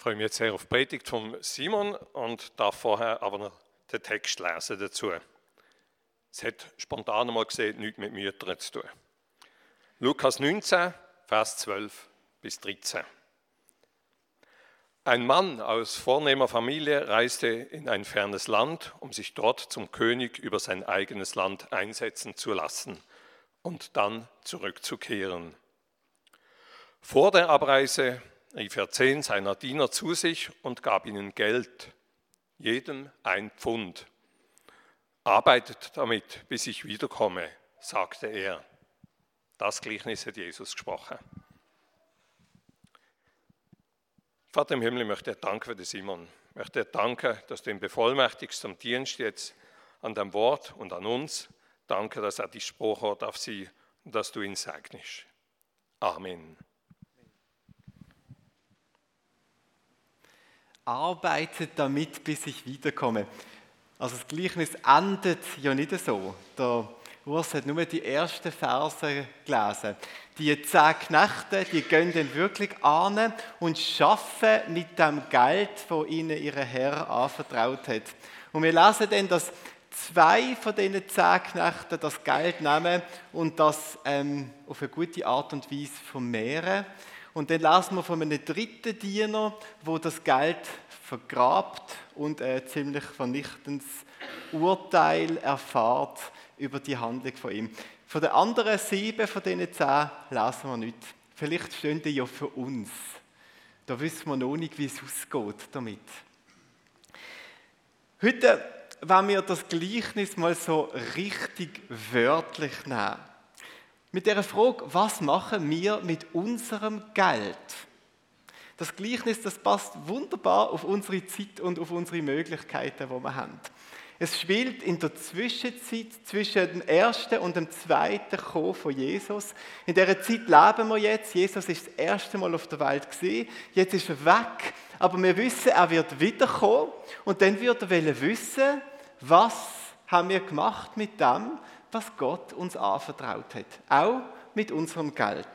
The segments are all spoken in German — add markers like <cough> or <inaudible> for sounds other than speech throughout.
Ich freue mich jetzt sehr auf die Predigt von Simon und darf vorher aber noch den Text lesen dazu. Es hat spontan mal gesehen nichts mit Müttern zu tun. Lukas 19, Vers 12 bis 13. Ein Mann aus vornehmer Familie reiste in ein fernes Land, um sich dort zum König über sein eigenes Land einsetzen zu lassen und dann zurückzukehren. Vor der Abreise rief er zehn seiner Diener zu sich und gab ihnen Geld, jedem ein Pfund. Arbeitet damit, bis ich wiederkomme, sagte er. Das Gleichnis hat Jesus gesprochen. Vater im Himmel, ich möchte dir danken für den Simon. Ich möchte dir danken, dass du ihn bevollmächtigst zum Dienst jetzt an deinem Wort und an uns. Danke, dass er die Spruch auf sie und dass du ihn segnest. Amen. Arbeitet damit, bis ich wiederkomme. Also das Gleichnis endet ja nicht so. Der Urs hat nur die ersten Verse gelesen. Die zehn Knechte, die gehen dann wirklich an und schaffen mit dem Geld, das ihnen ihr Herr anvertraut hat. Und wir lesen dann, dass zwei von diesen zehn Knechten das Geld nehmen und das ähm, auf eine gute Art und Weise vermehren. Und dann lesen wir von einem dritten Diener, wo das Geld vergrabt und ein ziemlich vernichtendes Urteil erfahrt über die Handlung von ihm. Von den anderen sieben von diesen zehn lesen wir nicht. Vielleicht stehen die ja für uns. Da wissen wir noch nicht, wie es ausgeht damit. Heute wenn wir das Gleichnis mal so richtig wörtlich nehmen. Mit der Frage, was machen wir mit unserem Geld? Das Gleichnis, das passt wunderbar auf unsere Zeit und auf unsere Möglichkeiten, die wir haben. Es spielt in der Zwischenzeit zwischen dem ersten und dem zweiten Kommen von Jesus. In dieser Zeit leben wir jetzt. Jesus ist das erste Mal auf der Welt gesehen. Jetzt ist er weg. Aber wir wissen, er wird wiederkommen. Und dann wird er wissen, was haben wir gemacht mit dem, was Gott uns anvertraut hat. Auch mit unserem Geld.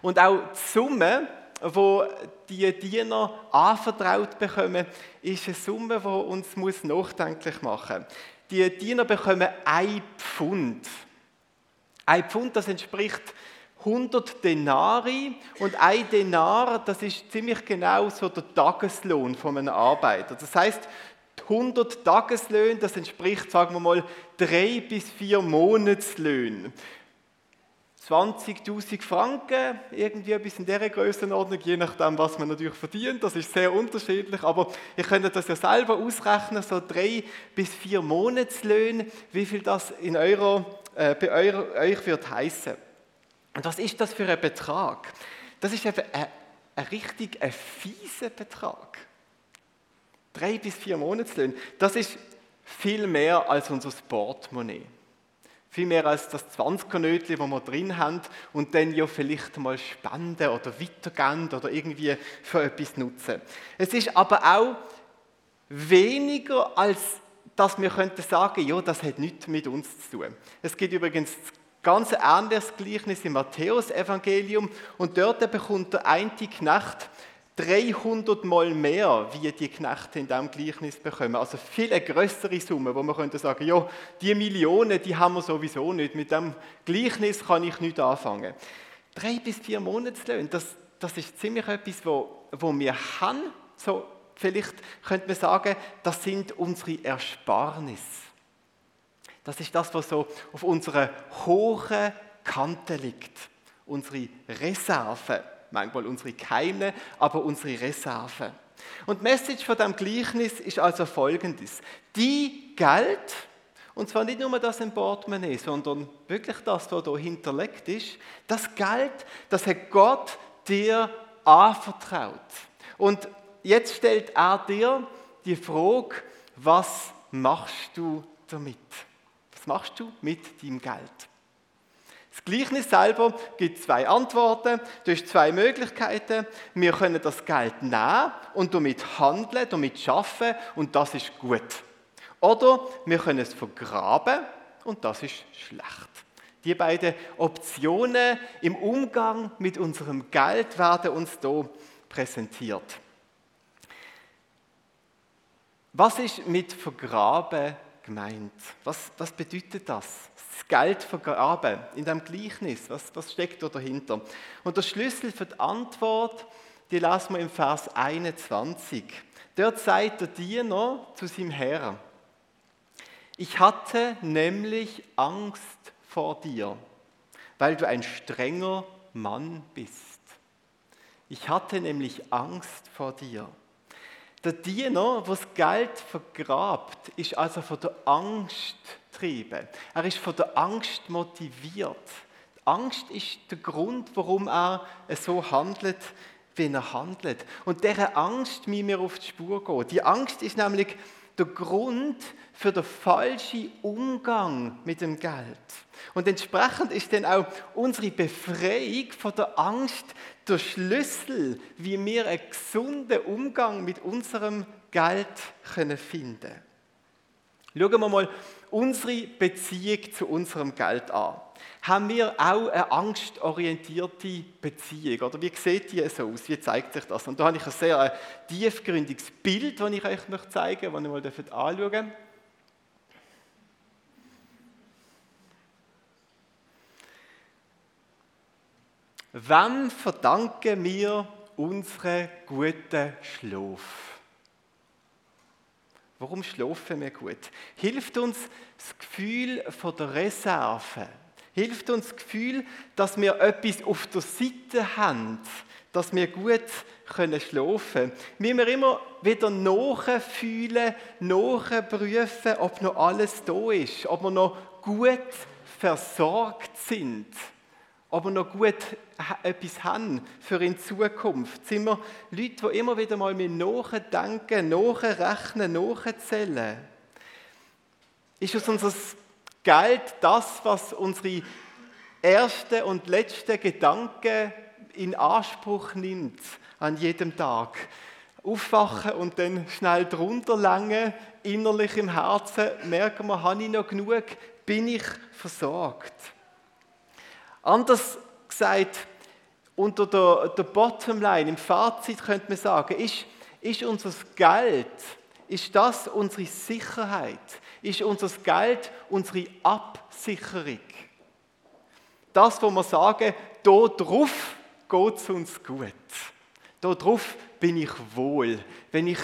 Und auch die Summe, wo die Diener anvertraut bekommen, ist eine Summe, die uns muss nachdenklich machen muss. Die Diener bekommen ein Pfund. Ein Pfund, das entspricht 100 Denari und ein Denar, das ist ziemlich genau so der Tageslohn von einem Arbeiter. Das heißt, 100 Tageslöhne, das entspricht, sagen wir mal, drei bis vier Monatslöhne. 20.000 Franken, irgendwie etwas in dieser Größenordnung, je nachdem, was man natürlich verdient. Das ist sehr unterschiedlich, aber ihr könnt das ja selber ausrechnen, so drei bis vier Monatslöhne, wie viel das in Euro, äh, bei euer, euch wird heißen. Und was ist das für ein Betrag? Das ist eben ein, ein richtig ein fieser Betrag. Drei bis vier Monatslöhne, das ist viel mehr als unser Portemonnaie. Viel mehr als das 20er-Nötchen, das wir drin haben und dann ja vielleicht mal spenden oder weitergeben oder irgendwie für etwas nutzen. Es ist aber auch weniger als dass wir könnten sagen, ja, das hat nichts mit uns zu tun. Es gibt übrigens ganz ähnliches Gleichnis im Matthäus-Evangelium und dort bekommt der eine Knecht 300 Mal mehr, wie die Knechte in diesem Gleichnis bekommen. Also viel eine größere Summe, wo man könnte sagen, ja, die Millionen, die haben wir sowieso nicht. Mit dem Gleichnis kann ich nicht anfangen. Drei bis vier Monatslöhne, das, das ist ziemlich etwas, wo, wo wir haben. So, vielleicht könnte man sagen, das sind unsere Ersparnisse. Das ist das, was so auf unserer hohen Kante liegt. Unsere Reserve manchmal unsere Keime, aber unsere Reserve. Und die Message von dem Gleichnis ist also folgendes. Die Geld, und zwar nicht nur das im Portemonnaie, sondern wirklich das, was hier hinterlegt ist, das Geld, das hat Gott dir anvertraut. Und jetzt stellt er dir die Frage, was machst du damit? Was machst du mit deinem Geld? Das Gleichnis selber gibt zwei Antworten, Du hast zwei Möglichkeiten. Wir können das Geld nehmen und damit handeln, damit arbeiten und das ist gut. Oder wir können es vergraben und das ist schlecht. Die beiden Optionen im Umgang mit unserem Geld werden uns hier präsentiert. Was ist mit Vergraben gemeint? Was, was bedeutet das? Das Geld vergraben in dem Gleichnis. Was, was steckt da dahinter? Und der Schlüssel für die Antwort, die lassen wir im Vers 21. Dort sagt der Diener zu seinem Herrn, ich hatte nämlich Angst vor dir, weil du ein strenger Mann bist. Ich hatte nämlich Angst vor dir. Der Diener, der das Geld vergrabt, ist also von der Angst getrieben. Er ist von der Angst motiviert. Die Angst ist der Grund, warum er so handelt, wie er handelt. Und dieser Angst müssen wir auf die Spur gehen. Die Angst ist nämlich der Grund für den falschen Umgang mit dem Geld. Und entsprechend ist dann auch unsere Befreiung von der Angst der Schlüssel, wie wir einen gesunden Umgang mit unserem Geld können finden Schauen wir mal unsere Beziehung zu unserem Geld an. Haben wir auch eine angstorientierte Beziehung? Oder wie sieht die so aus? Wie zeigt sich das? Und da habe ich ein sehr tiefgründiges Bild, das ich euch zeigen möchte, das ihr mal anschauen dürft. Wem verdanken wir unseren guten Schlaf? Warum schlafen wir gut? Hilft uns das Gefühl von der Reserve? Hilft uns das Gefühl, dass wir etwas auf der Seite haben, dass wir gut können schlafen können? Müssen wir immer wieder nachfühlen, nachprüfen, ob noch alles da ist, ob wir noch gut versorgt sind? aber noch gut etwas haben für in Zukunft. Sind wir Leute, die immer wieder mal mit nachdenken, nachrechnen, nachzählen? Ist es unser Geld das, was unsere erste und letzte Gedanken in Anspruch nimmt an jedem Tag? Aufwachen und dann schnell drunter lange, innerlich im Herzen merken wir, habe ich noch genug, bin ich versorgt? Anders gesagt, unter der, der Bottomline, im Fazit könnte man sagen, ist, ist unser Geld, ist das unsere Sicherheit? Ist unser Geld unsere Absicherung? Das, wo wir sagen, da drauf geht es uns gut. Da drauf bin ich wohl. Wenn ich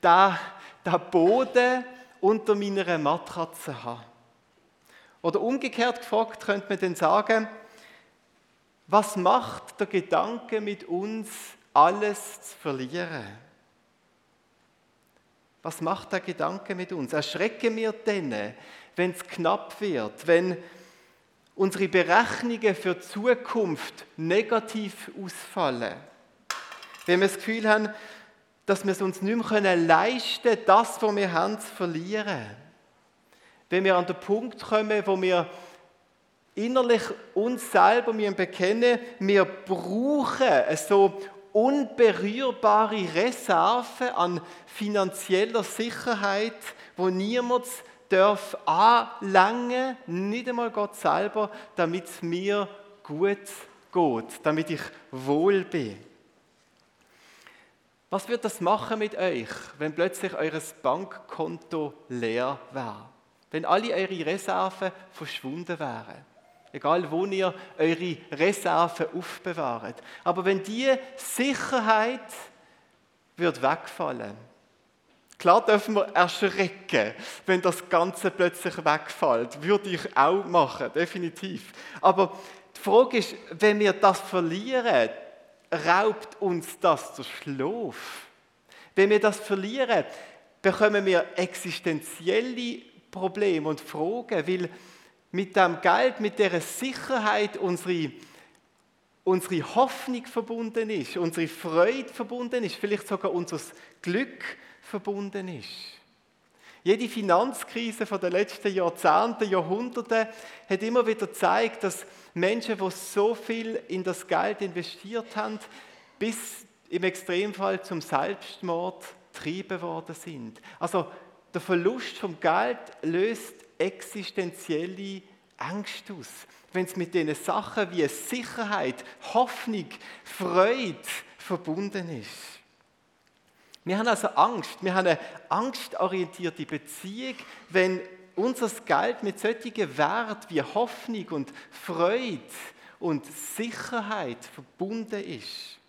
da den Boden unter meiner Matratze habe. Oder umgekehrt gefragt könnte man dann sagen, was macht der Gedanke mit uns, alles zu verlieren? Was macht der Gedanke mit uns? Erschrecken wir denn, wenn es knapp wird, wenn unsere Berechnungen für die Zukunft negativ ausfallen? Wenn wir das Gefühl haben, dass wir es uns nicht mehr leisten können, das, was wir haben, zu verlieren? Wenn wir an den Punkt kommen, wo wir innerlich uns selber bekennen, wir brauchen so unberührbare Reserven an finanzieller Sicherheit, wo niemand darf anlangen, nicht einmal Gott selber, damit es mir gut geht, damit ich wohl bin. Was wird das machen mit euch, wenn plötzlich eures Bankkonto leer wäre? Wenn alle eure Reserven verschwunden wären? Egal, wo ihr eure Reserven aufbewahrt. Aber wenn die Sicherheit wird wegfallen, klar dürfen wir erschrecken, wenn das Ganze plötzlich wegfällt. Würde ich auch machen, definitiv. Aber die Frage ist, wenn wir das verlieren, raubt uns das der Schlaf. Wenn wir das verlieren, bekommen wir existenzielle Probleme und Fragen, weil mit dem Geld, mit der Sicherheit unsere, unsere Hoffnung verbunden ist, unsere Freude verbunden ist, vielleicht sogar unser Glück verbunden ist. Jede Finanzkrise von den letzten Jahrzehnten, Jahrhunderten hat immer wieder gezeigt, dass Menschen, die so viel in das Geld investiert haben, bis im Extremfall zum Selbstmord getrieben worden sind. Also der Verlust vom Geld löst existenzielle Ängste aus. Wenn es mit diesen Sachen wie Sicherheit, Hoffnung, Freude verbunden ist. Wir haben also Angst. Wir haben eine angstorientierte Beziehung, wenn unser Geld mit solchen Wert wie Hoffnung und Freude und Sicherheit verbunden ist.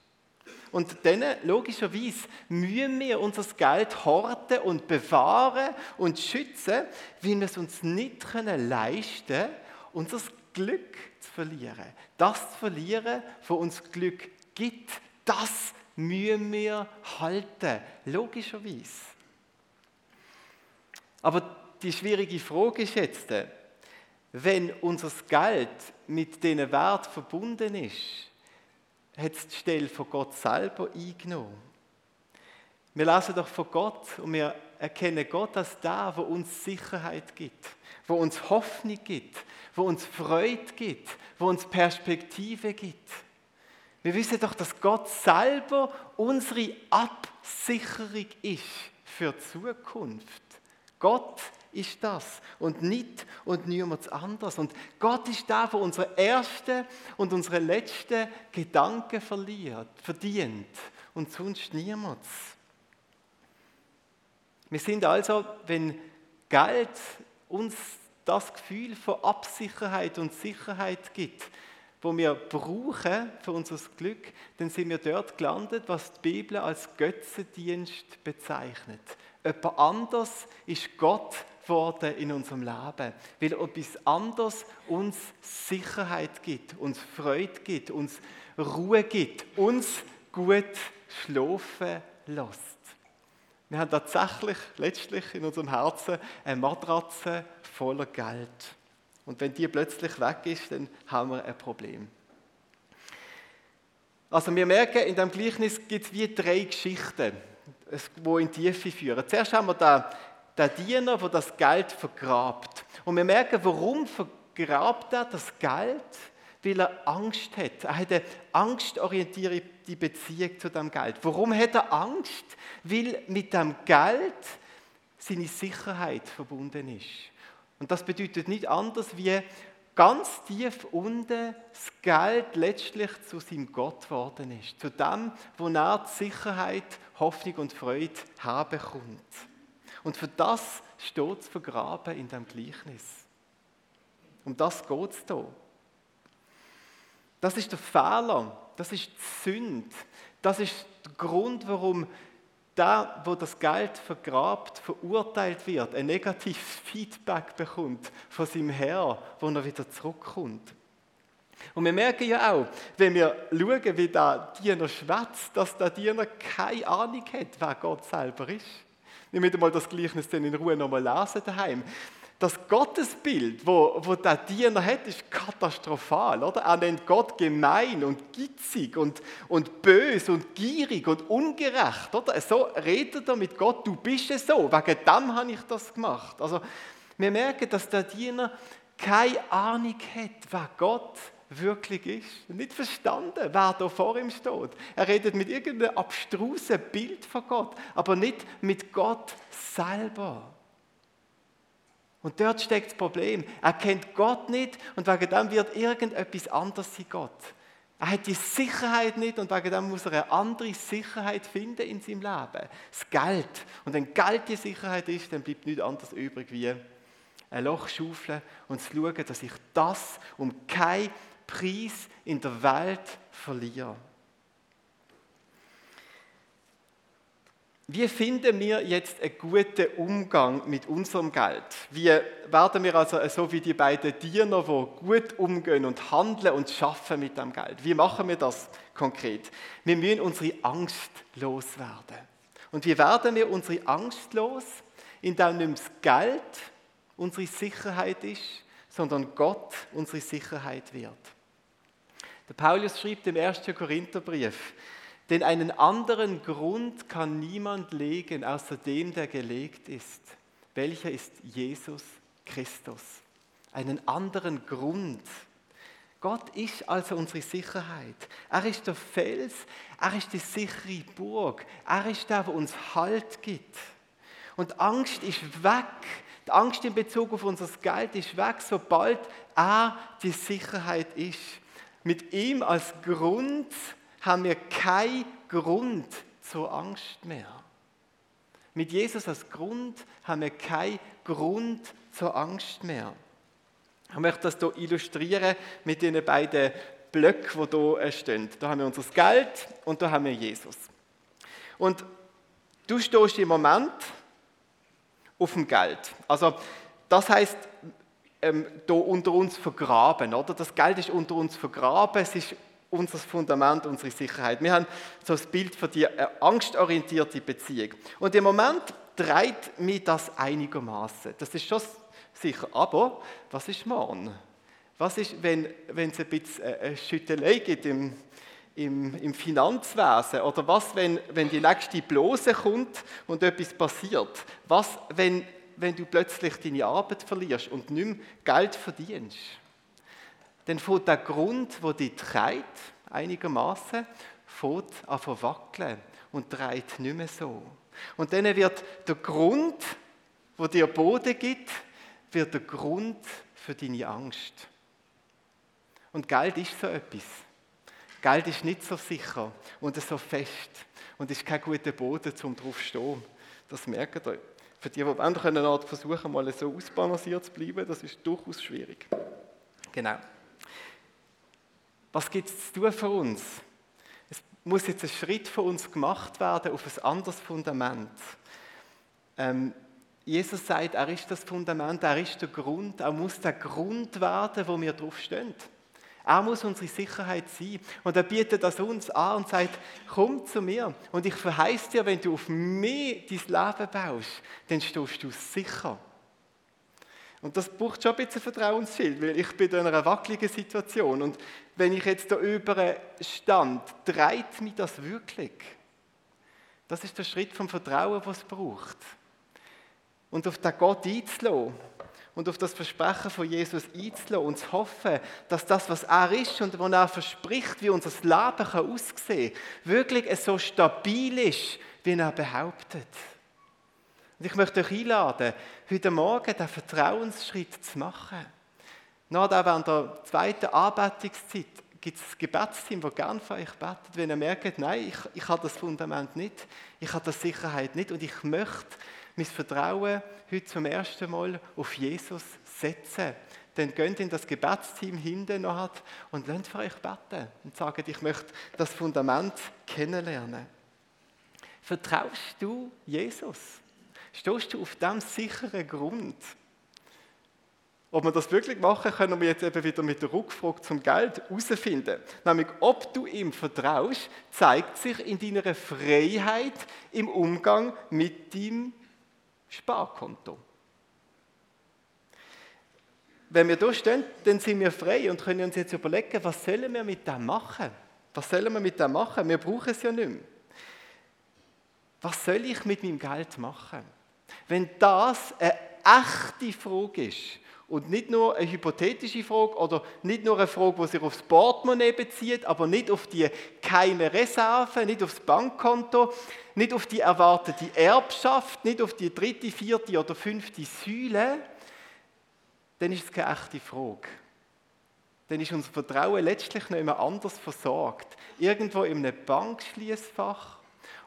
Und dann, logischerweise, müssen wir unser Geld horten und bewahren und schützen, weil wir es uns nicht leisten können, unser Glück zu verlieren. Das zu verlieren, was uns Glück gibt, das müssen wir halten. Logischerweise. Aber die schwierige Frage ist jetzt, wenn unser Geld mit diesen Wert verbunden ist, hat es die Stelle von Gott selber eingenommen. Wir lesen doch von Gott und wir erkennen Gott als da, wo uns Sicherheit gibt, wo uns Hoffnung gibt, wo uns Freude gibt, wo uns Perspektive gibt. Wir wissen doch, dass Gott selber unsere Absicherung ist für die Zukunft. Gott ist das und nicht und niemand anderes. Und Gott ist da, wo unsere erste und unsere letzte Gedanken verliert, verdient und sonst niemand. Wir sind also, wenn Geld uns das Gefühl von Absicherheit und Sicherheit gibt, wo wir brauchen für unser Glück, dann sind wir dort gelandet, was die Bibel als Götzendienst bezeichnet. Jemand anders ist Gott geworden in unserem Leben, weil etwas anderes uns Sicherheit gibt, uns Freude gibt, uns Ruhe gibt, uns gut schlafen lässt. Wir haben tatsächlich letztlich in unserem Herzen eine Matratze voller Geld. Und wenn die plötzlich weg ist, dann haben wir ein Problem. Also wir merken, in dem Gleichnis gibt es wie drei Geschichten, die in die Tiefe führen. Zuerst haben wir den, den Diener, der das Geld vergrabt. Und wir merken, warum vergrabt er das Geld? Weil er Angst hat. Er hat eine angstorientierte Beziehung zu dem Geld. Warum hat er Angst? Weil mit dem Geld seine Sicherheit verbunden ist. Und das bedeutet nicht anders wie ganz tief unten das Geld letztlich zu seinem Gott geworden ist. Zu dem, wo er die Sicherheit, Hoffnung und Freude herbekommt. Und für das steht es vergraben in dem Gleichnis. Um das geht es hier. Das ist der Fehler, das ist die Sünde, das ist der Grund, warum der, wo das Geld vergrabt, verurteilt wird, ein negatives Feedback bekommt von seinem Herr, wo er wieder zurückkommt. Und wir merken ja auch, wenn wir schauen, wie der Diener schwätzt, dass der Diener keine Ahnung hat, wer Gott selber ist. Wir müssen mal das Gleichnis dann in Ruhe nochmal lesen daheim das Gottesbild, wo, wo der Diener hat, ist katastrophal. Oder? Er nennt Gott gemein und gitzig und, und bös und gierig und ungerecht. Oder? So redet er mit Gott, du bist es so, wegen dem habe ich das gemacht. Also, wir merken, dass der Diener keine Ahnung hat, wer Gott wirklich ist. Nicht verstanden, wer da vor ihm steht. Er redet mit irgendeinem abstrusen Bild von Gott, aber nicht mit Gott selber. Und dort steckt das Problem. Er kennt Gott nicht und wegen dem wird irgendetwas anderes sein Gott. Er hat die Sicherheit nicht und wegen dem muss er eine andere Sicherheit finden in seinem Leben. Das Geld. Und wenn Geld die Sicherheit ist, dann bleibt nichts anderes übrig wie ein Loch schaufeln und zu schauen, dass ich das um keinen Preis in der Welt verliere. Wie finden wir jetzt einen guten Umgang mit unserem Geld? Wie werden wir also so wie die beiden Diener, die gut umgehen und handeln und schaffen mit dem Geld? Wie machen wir das konkret? Wir müssen unsere Angst loswerden. Und wie werden wir unsere Angst los? Indem nicht das Geld unsere Sicherheit ist, sondern Gott unsere Sicherheit wird. Der Paulus schreibt im 1. Korintherbrief, denn einen anderen Grund kann niemand legen, außer dem, der gelegt ist. Welcher ist Jesus Christus? Einen anderen Grund. Gott ist also unsere Sicherheit. Er ist der Fels, er ist die sichere Burg. Er ist der, der uns Halt gibt. Und Angst ist weg. Die Angst in Bezug auf unser Geld ist weg, sobald er die Sicherheit ist. Mit ihm als Grund haben wir keinen Grund zur Angst mehr. Mit Jesus als Grund haben wir keinen Grund zur Angst mehr. Ich möchte das hier illustrieren mit den beiden Blöcken, die hier stehen. Da haben wir unser Geld und da haben wir Jesus. Und du stehst im Moment auf dem Geld. Also das heißt, ähm, da unter uns vergraben, oder? Das Geld ist unter uns vergraben. Es ist unser Fundament, unsere Sicherheit. Wir haben so das Bild für die äh, angstorientierte Beziehung. Und im Moment dreht mich das einigermaßen. Das ist schon sicher. Aber was ist morgen? Was ist, wenn, es ein bisschen äh, Schüttelei gibt im, im, im Finanzwesen? Oder was, wenn, wenn die nächste Blose kommt und etwas passiert? Was, wenn, wenn du plötzlich deine Arbeit verlierst und nicht mehr Geld verdienst? dann fängt der Grund, wo die treibt, einigermaßen, fängt an verwackeln und dreht nicht mehr so. Und dann wird der Grund, wo dir Boden gibt, wird der Grund für deine Angst. Und Geld ist so etwas. Geld ist nicht so sicher und so fest und ist kein guter Boden, um drauf zu stehen. Das merkt ihr. Für die, die wollen, können versuchen, mal so ausbalanciert zu bleiben. Das ist durchaus schwierig. Genau. Was gibt es zu tun für uns? Es muss jetzt ein Schritt von uns gemacht werden auf ein anderes Fundament. Ähm, Jesus sagt, er ist das Fundament, er ist der Grund, er muss der Grund werden, wo wir drauf stehen. Er muss unsere Sicherheit sein. Und er bietet das uns an und sagt, komm zu mir. Und ich verheiße dir, wenn du auf mich dein Leben baust, dann stehst du sicher. Und das braucht schon ein bisschen Vertrauensschild, weil ich bin in einer wackeligen Situation. Und wenn ich jetzt da über stand, dreht mich das wirklich? Das ist der Schritt vom Vertrauen, was es braucht. Und auf den Gott einzulassen und auf das Versprechen von Jesus einzulassen und zu hoffen, dass das, was er ist und was er verspricht, wie unser Leben kann aussehen kann, wirklich so stabil ist, wie er behauptet. Und ich möchte euch einladen, heute Morgen den Vertrauensschritt zu machen. Nachher während der zweiten Anbetungszeit gibt es ein Gebetsteam, das gerne für euch betet, wenn ihr merkt, nein, ich, ich habe das Fundament nicht, ich habe die Sicherheit nicht und ich möchte mein Vertrauen heute zum ersten Mal auf Jesus setzen. Dann geht in das Gebetsteam hinten noch und lernt für euch beten und sagt, ich möchte das Fundament kennenlernen. Vertraust du Jesus? Stehst du auf dem sicheren Grund? Ob wir das wirklich machen, können wir jetzt eben wieder mit der Rückfrage zum Geld herausfinden. Nämlich, ob du ihm vertraust, zeigt sich in deiner Freiheit im Umgang mit deinem Sparkonto. Wenn wir da stehen, dann sind wir frei und können uns jetzt überlegen, was sollen wir mit dem machen? Was sollen wir mit dem machen? Wir brauchen es ja nicht mehr. Was soll ich mit meinem Geld machen? Wenn das eine echte Frage ist und nicht nur eine hypothetische Frage oder nicht nur eine Frage, die sich aufs Portemonnaie bezieht, aber nicht auf die geheime Reserve, nicht aufs Bankkonto, nicht auf die erwartete Erbschaft, nicht auf die dritte, vierte oder fünfte Säule, dann ist es keine echte Frage. Dann ist unser Vertrauen letztlich noch immer anders versorgt. Irgendwo in einem Bankschließfach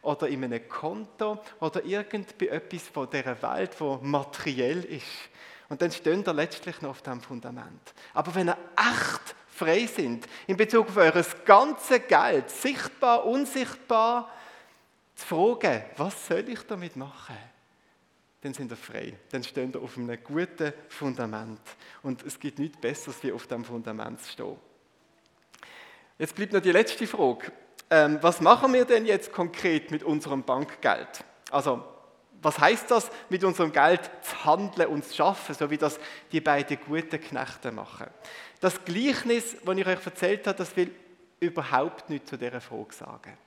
oder in einem Konto oder irgend bei etwas von dieser Welt, wo materiell ist. Und dann stehen ihr letztlich noch auf dem Fundament. Aber wenn ihr echt frei sind, in Bezug auf eures ganze Geld, sichtbar, unsichtbar, zu fragen, was soll ich damit machen? Dann sind ihr frei. Dann stehen ihr auf einem guten Fundament. Und es gibt nichts Besseres, wie auf dem Fundament zu stehen. Jetzt bleibt noch die letzte Frage ähm, was machen wir denn jetzt konkret mit unserem Bankgeld? Also, was heißt das, mit unserem Geld zu handeln und zu schaffen, so wie das die beiden guten Knechte machen? Das Gleichnis, das ich euch erzählt habe, das will überhaupt nichts zu dieser Frage sagen.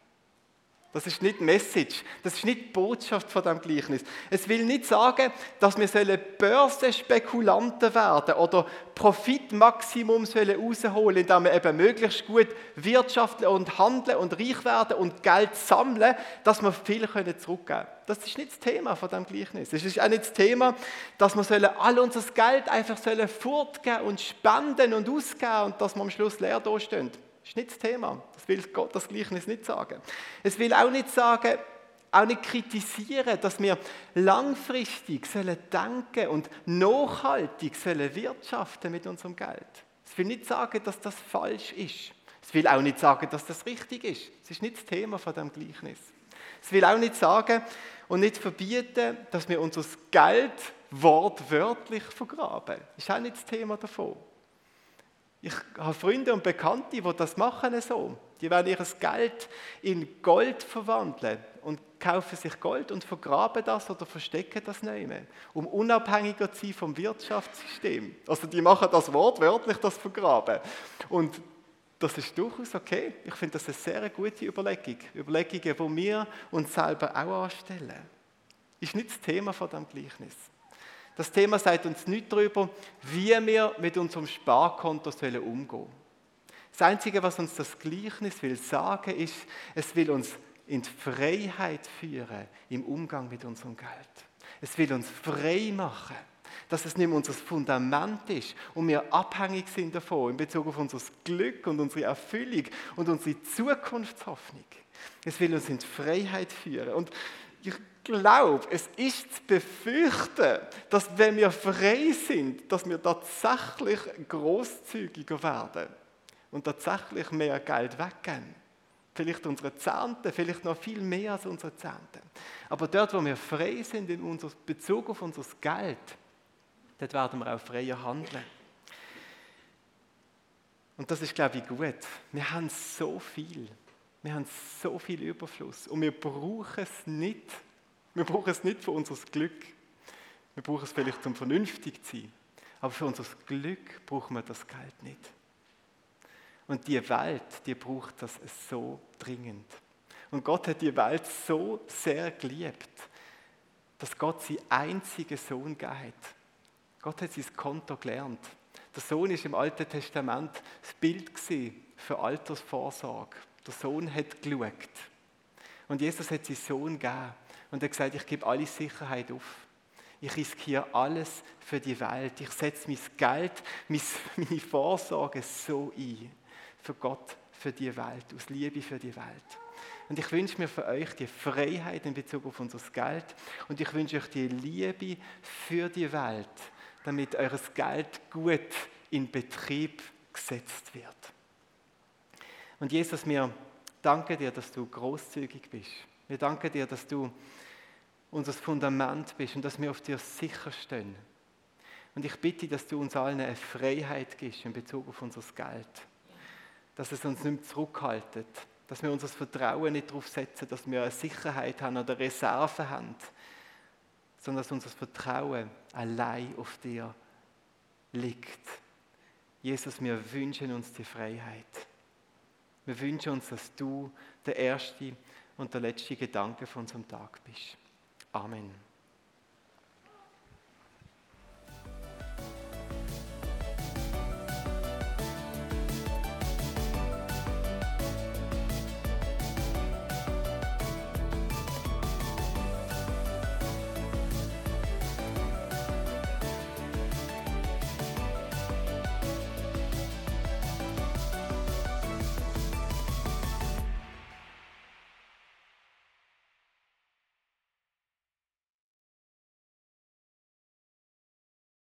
Das ist nicht Message, das ist nicht die Botschaft von dem Gleichnis. Es will nicht sagen, dass wir Börsenspekulanten werden oder Profitmaximum rausholen, indem wir eben möglichst gut wirtschaften und handeln und reich werden und Geld sammeln, dass wir viel zurückgeben können. Das ist nicht das Thema von dem Gleichnis. Es ist auch nicht das Thema, dass wir all unser Geld einfach fortgeben und spenden und ausgeben und dass wir am Schluss leer dastehen. Das ist nicht das Thema. Das will Gott das Gleichnis nicht sagen. Es will auch nicht sagen, auch nicht kritisieren, dass wir langfristig sollen denken und nachhaltig sollen wirtschaften mit unserem Geld. Es will nicht sagen, dass das falsch ist. Es will auch nicht sagen, dass das richtig ist. Es ist nicht das Thema von dem Gleichnis. Es will auch nicht sagen und nicht verbieten, dass wir unser Geld wortwörtlich vergraben. Das ist auch nicht das Thema davon. Ich habe Freunde und Bekannte, die das machen so. Die werden ihr Geld in Gold verwandeln und kaufen sich Gold und vergraben das oder verstecken das nicht mehr, um unabhängiger zu sein vom Wirtschaftssystem. Also die machen das wortwörtlich, das Vergraben. Und das ist durchaus okay. Ich finde das eine sehr gute Überlegung. Überlegungen, die wir uns selber auch anstellen. Ist nicht das Thema von dem Gleichnis. Das Thema sagt uns nicht darüber, wie wir mit unserem Sparkonto umgehen sollen. Das Einzige, was uns das Gleichnis will sagen, ist, es will uns in die Freiheit führen im Umgang mit unserem Geld. Es will uns frei machen, dass es nicht mehr unser Fundament ist und wir abhängig sind davon in Bezug auf unser Glück und unsere Erfüllung und unsere Zukunftshoffnung. Es will uns in die Freiheit führen. Und ich glaube, es ist zu befürchten, dass wenn wir frei sind, dass wir tatsächlich großzügiger werden und tatsächlich mehr Geld weggeben. Vielleicht unsere Zehnte, vielleicht noch viel mehr als unsere Zehnte. Aber dort, wo wir frei sind in unserem Bezug auf unser Geld, dort werden wir auch freier handeln. Und das ist, glaube ich, gut. Wir haben so viel. Wir haben so viel Überfluss. Und wir brauchen es nicht. Wir brauchen es nicht für unser Glück. Wir brauchen es vielleicht, um vernünftig zu sein. Aber für unser Glück brauchen wir das Geld nicht. Und die Welt, die braucht das so dringend. Und Gott hat die Welt so sehr geliebt, dass Gott seinen einzigen Sohn gegeben hat. Gott hat sein Konto gelernt. Der Sohn ist im Alten Testament das Bild für Altersvorsorge. Der Sohn hat geschaut. Und Jesus hat seinen Sohn gegeben und hat gesagt, ich gebe alle Sicherheit auf. Ich riskiere alles für die Welt. Ich setze mein Geld, <laughs> meine Vorsorge so ein für Gott, für die Welt, aus Liebe für die Welt. Und ich wünsche mir für euch die Freiheit in Bezug auf unser Geld und ich wünsche euch die Liebe für die Welt, damit eures Geld gut in Betrieb gesetzt wird. Und Jesus, wir danken dir, dass du großzügig bist. Wir danken dir, dass du unser Fundament bist und dass wir auf dir sicher stehen. Und ich bitte, dass du uns allen eine Freiheit gibst in Bezug auf unser Geld dass es uns nicht zurückhaltet, dass wir unser Vertrauen nicht darauf setzen, dass wir eine Sicherheit haben oder Reserve haben, sondern dass unser Vertrauen allein auf dir liegt. Jesus, wir wünschen uns die Freiheit. Wir wünschen uns, dass du der erste und der letzte Gedanke von unserem Tag bist. Amen.